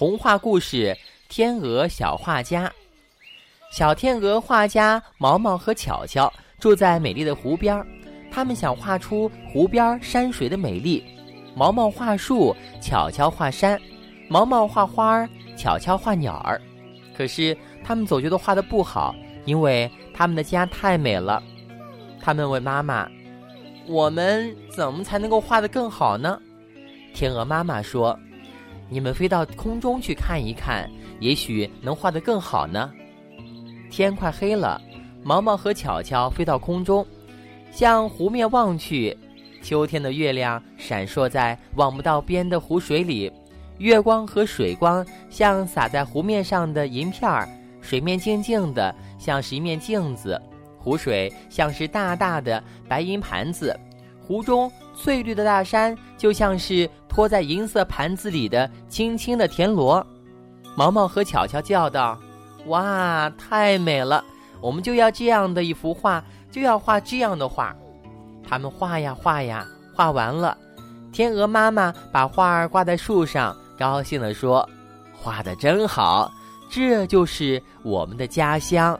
童话故事《天鹅小画家》。小天鹅画家毛毛和巧巧住在美丽的湖边，他们想画出湖边山水的美丽。毛毛画树，巧巧画山；毛毛画花儿，巧巧画鸟儿。可是他们总觉得画的不好，因为他们的家太美了。他们问妈妈：“我们怎么才能够画得更好呢？”天鹅妈妈说。你们飞到空中去看一看，也许能画得更好呢。天快黑了，毛毛和巧巧飞到空中，向湖面望去。秋天的月亮闪烁在望不到边的湖水里，月光和水光像洒在湖面上的银片儿，水面静静的，像是一面镜子。湖水像是大大的白银盘子，湖中翠绿的大山就像是。托在银色盘子里的青青的田螺，毛毛和巧巧叫道：“哇，太美了！我们就要这样的一幅画，就要画这样的画。”他们画呀画呀，画完了。天鹅妈妈把画儿挂在树上，高兴地说：“画的真好，这就是我们的家乡。”